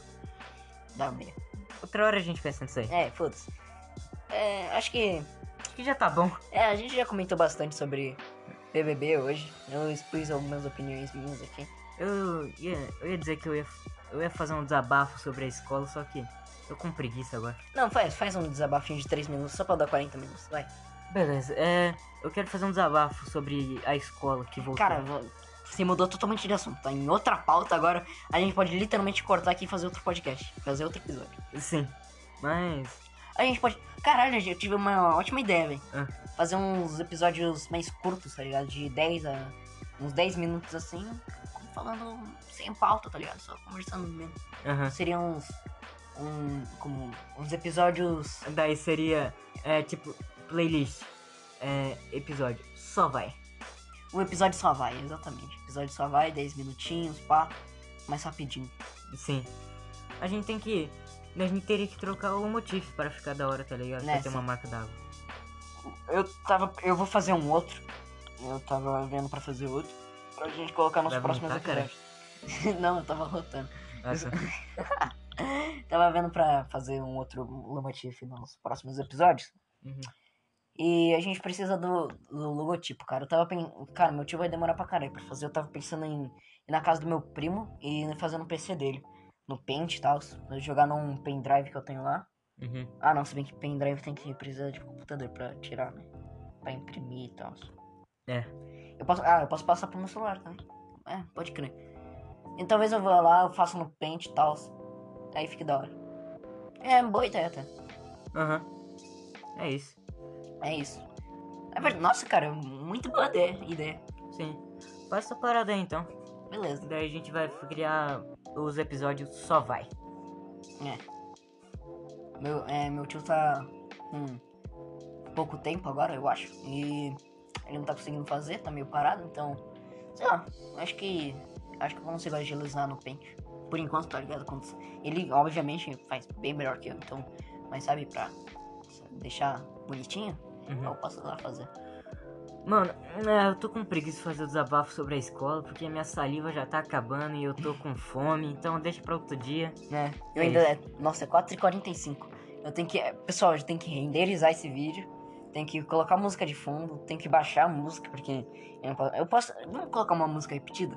[SPEAKER 2] Da meia?
[SPEAKER 1] Outra hora a gente pensa nisso aí.
[SPEAKER 2] É, foda-se. É, acho que.
[SPEAKER 1] Que já tá bom.
[SPEAKER 2] É, a gente já comentou bastante sobre BBB hoje. Eu expus algumas opiniões minhas aqui.
[SPEAKER 1] Eu ia, eu ia dizer que eu ia, eu ia fazer um desabafo sobre a escola, só que tô com preguiça agora.
[SPEAKER 2] Não, faz, faz um desabafinho de 3 minutos só pra dar 40 minutos, vai.
[SPEAKER 1] Beleza, é. Eu quero fazer um desabafo sobre a escola que voltou.
[SPEAKER 2] Cara, você mudou totalmente de assunto, tá em outra pauta agora. A gente pode literalmente cortar aqui e fazer outro podcast, fazer outro episódio.
[SPEAKER 1] Sim. Mas.
[SPEAKER 2] A gente pode. Caralho, eu tive uma ótima ideia, velho.
[SPEAKER 1] Ah.
[SPEAKER 2] Fazer uns episódios mais curtos, tá ligado? De 10 a. uns 10 minutos assim, falando sem pauta, tá ligado? Só conversando mesmo.
[SPEAKER 1] Aham.
[SPEAKER 2] Seriam uns. Um, como. uns episódios.
[SPEAKER 1] Daí seria. É tipo. Playlist. É. Episódio. Só vai.
[SPEAKER 2] O episódio só vai, exatamente. O episódio só vai, 10 minutinhos, pá. Mais rapidinho.
[SPEAKER 1] Sim. A gente tem que. A gente teria que trocar o motivo para ficar da hora, tá ligado?
[SPEAKER 2] Né,
[SPEAKER 1] Pra ter
[SPEAKER 2] sim.
[SPEAKER 1] uma marca d'água.
[SPEAKER 2] Eu tava. Eu vou fazer um outro. Eu tava vendo pra fazer outro. Pra gente colocar nos
[SPEAKER 1] Vai
[SPEAKER 2] próximos episódios. Não, eu tava rotando.
[SPEAKER 1] Nossa.
[SPEAKER 2] Tava vendo pra fazer um outro logotipo nos próximos episódios.
[SPEAKER 1] Uhum.
[SPEAKER 2] E a gente precisa do, do logotipo, cara. Eu tava pensando. Cara, meu tio vai demorar pra caralho pra fazer. Eu tava pensando em ir na casa do meu primo e fazer no PC dele. No Paint e tal. Jogar num pendrive que eu tenho lá.
[SPEAKER 1] Uhum.
[SPEAKER 2] Ah, não, se bem que pendrive tem que precisar de computador pra tirar, né? Pra imprimir e tal.
[SPEAKER 1] É.
[SPEAKER 2] Eu posso, ah, eu posso passar pro meu celular também. É, pode crer. E talvez eu vá lá, eu faço no Paint e tal. Aí fique da hora. É, boa ideia até.
[SPEAKER 1] Aham. É isso.
[SPEAKER 2] É isso. É verdade. Nossa, cara, muito boa ideia. ideia.
[SPEAKER 1] Sim. Faz essa parada aí então.
[SPEAKER 2] Beleza.
[SPEAKER 1] Daí a gente vai criar os episódios só vai.
[SPEAKER 2] Meu, é, meu tio tá com pouco tempo agora, eu acho. E ele não tá conseguindo fazer, tá meio parado, então. Sei lá, acho que. Acho que eu consigo agilizar no pente. Por enquanto, tá ligado? Ele, obviamente, faz bem melhor que eu, então. Mas sabe, pra deixar bonitinho,
[SPEAKER 1] Uhum.
[SPEAKER 2] eu posso lá fazer.
[SPEAKER 1] Mano, é, eu tô com preguiça de fazer o desabafo sobre a escola, porque a minha saliva já tá acabando e eu tô com fome, então deixa pra outro dia.
[SPEAKER 2] né? Eu
[SPEAKER 1] É
[SPEAKER 2] ainda.
[SPEAKER 1] isso.
[SPEAKER 2] Nossa, é 4h45. Eu tenho que. Pessoal, eu tenho que renderizar esse vídeo. Tem que colocar música de fundo. Tem que baixar a música, porque. Eu, não posso, eu posso. Vamos colocar uma música repetida?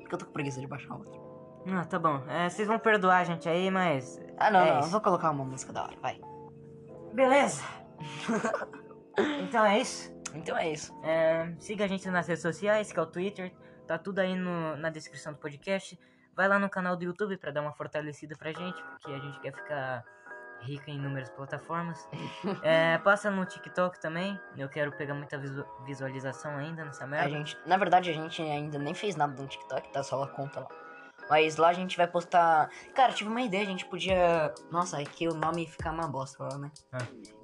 [SPEAKER 2] Porque eu tô com preguiça de baixar outra.
[SPEAKER 1] Ah, tá bom. É, vocês vão perdoar a gente aí, mas.
[SPEAKER 2] Ah, não,
[SPEAKER 1] é
[SPEAKER 2] não. Vou colocar uma música da hora, vai.
[SPEAKER 1] Beleza. então é isso.
[SPEAKER 2] Então é isso.
[SPEAKER 1] É, siga a gente nas redes sociais, que é o Twitter. Tá tudo aí no, na descrição do podcast. Vai lá no canal do YouTube pra dar uma fortalecida pra gente, porque a gente quer ficar rica em inúmeras plataformas. É, passa no TikTok também. Eu quero pegar muita visu- visualização ainda nessa
[SPEAKER 2] A
[SPEAKER 1] merda.
[SPEAKER 2] gente, na verdade, a gente ainda nem fez nada no TikTok, tá? Só a conta lá. Mas lá a gente vai postar. Cara, tive uma ideia, a gente podia. Nossa, é que o nome fica uma bosta lá, né?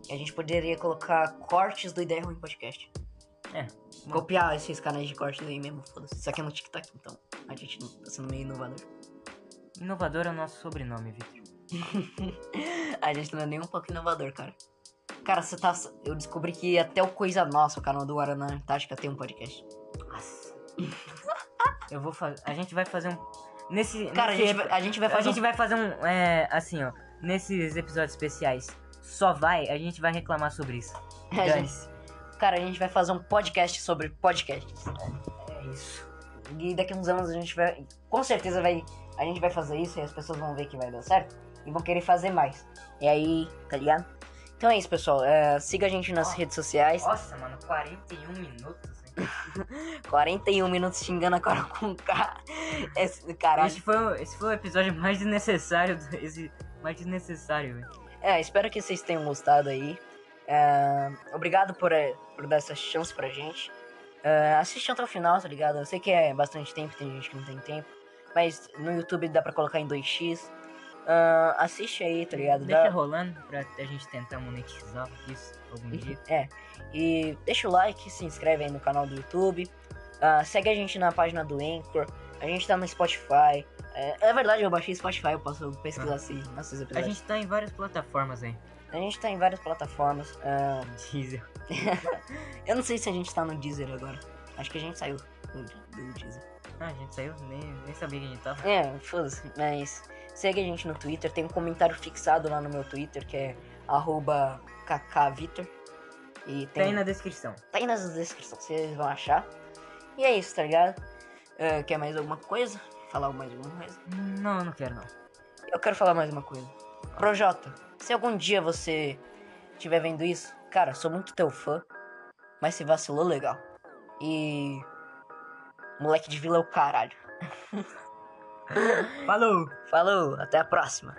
[SPEAKER 2] E a gente poderia colocar cortes do Ideia Ruim Podcast.
[SPEAKER 1] É.
[SPEAKER 2] Copiar esses canais de cortes aí mesmo, foda-se. Isso aqui é no TikTok, então. A gente tá sendo meio inovador.
[SPEAKER 1] Inovador é o nosso sobrenome, Victor.
[SPEAKER 2] a gente não é nem um pouco inovador, cara. Cara, você tá. Eu descobri que até o Coisa Nossa, o canal do Guaraná Antártica, tem um podcast.
[SPEAKER 1] Nossa. Eu vou fazer. A gente vai fazer um. Nesse.
[SPEAKER 2] Cara, a
[SPEAKER 1] nesse
[SPEAKER 2] gente, vai, a gente vai
[SPEAKER 1] A
[SPEAKER 2] fazer.
[SPEAKER 1] gente vai fazer um. É, assim, ó. Nesses episódios especiais, só vai, a gente vai reclamar sobre isso.
[SPEAKER 2] um... a gente-. Cara, a gente vai fazer um podcast sobre podcasts.
[SPEAKER 1] É isso.
[SPEAKER 2] E daqui a uns anos a gente vai. Com certeza vai. A gente vai fazer isso e as pessoas vão ver que vai dar certo. E vão querer fazer mais. E aí, tá ligado? Então é isso, pessoal. É, siga a gente nas redes sociais.
[SPEAKER 1] Nossa, mano, 41 minutos. Hein?
[SPEAKER 2] 41 minutos xingando a Carol com K. Esse, caralho.
[SPEAKER 1] Esse foi, o- esse foi o episódio mais desnecessário. Esse, mais desnecessário, velho.
[SPEAKER 2] É, espero que vocês tenham gostado aí. É, obrigado por, é, por dar essa chance pra gente. É, assiste até o final, tá ligado? Eu sei que é bastante tempo, tem gente que não tem tempo. Mas no YouTube dá pra colocar em 2x. É, assiste aí, tá ligado? Dá-
[SPEAKER 1] Deixa rolando pra a gente tentar monetizar isso algum dia.
[SPEAKER 2] É. E deixa o like, se inscreve aí no canal do YouTube. Ah, segue a gente na página do Anchor. A gente tá no Spotify. É, é verdade, eu baixei Spotify, eu posso pesquisar assim nossos
[SPEAKER 1] A
[SPEAKER 2] episódios.
[SPEAKER 1] gente tá em várias plataformas aí.
[SPEAKER 2] A gente tá em várias plataformas. ah,
[SPEAKER 1] Deezer.
[SPEAKER 2] eu não sei se a gente tá no Deezer agora. Acho que a gente saiu do, do Deezer.
[SPEAKER 1] Ah, a gente saiu, nem, nem sabia que a gente tava.
[SPEAKER 2] É, foda-se. Mas segue a gente no Twitter. Tem um comentário fixado lá no meu Twitter que é arroba kkvitor. E
[SPEAKER 1] Tá
[SPEAKER 2] tem,
[SPEAKER 1] aí na descrição.
[SPEAKER 2] tá aí nas descrições, vocês vão achar. E é isso, tá ligado? Ah, quer mais alguma coisa? Falar mais alguma coisa?
[SPEAKER 1] Não, não quero não.
[SPEAKER 2] Eu quero falar mais uma coisa. Projota, se algum dia você estiver vendo isso, cara, sou muito teu fã, mas você vacilou legal. E. Moleque de vila é o caralho.
[SPEAKER 1] Falou!
[SPEAKER 2] Falou, até a próxima.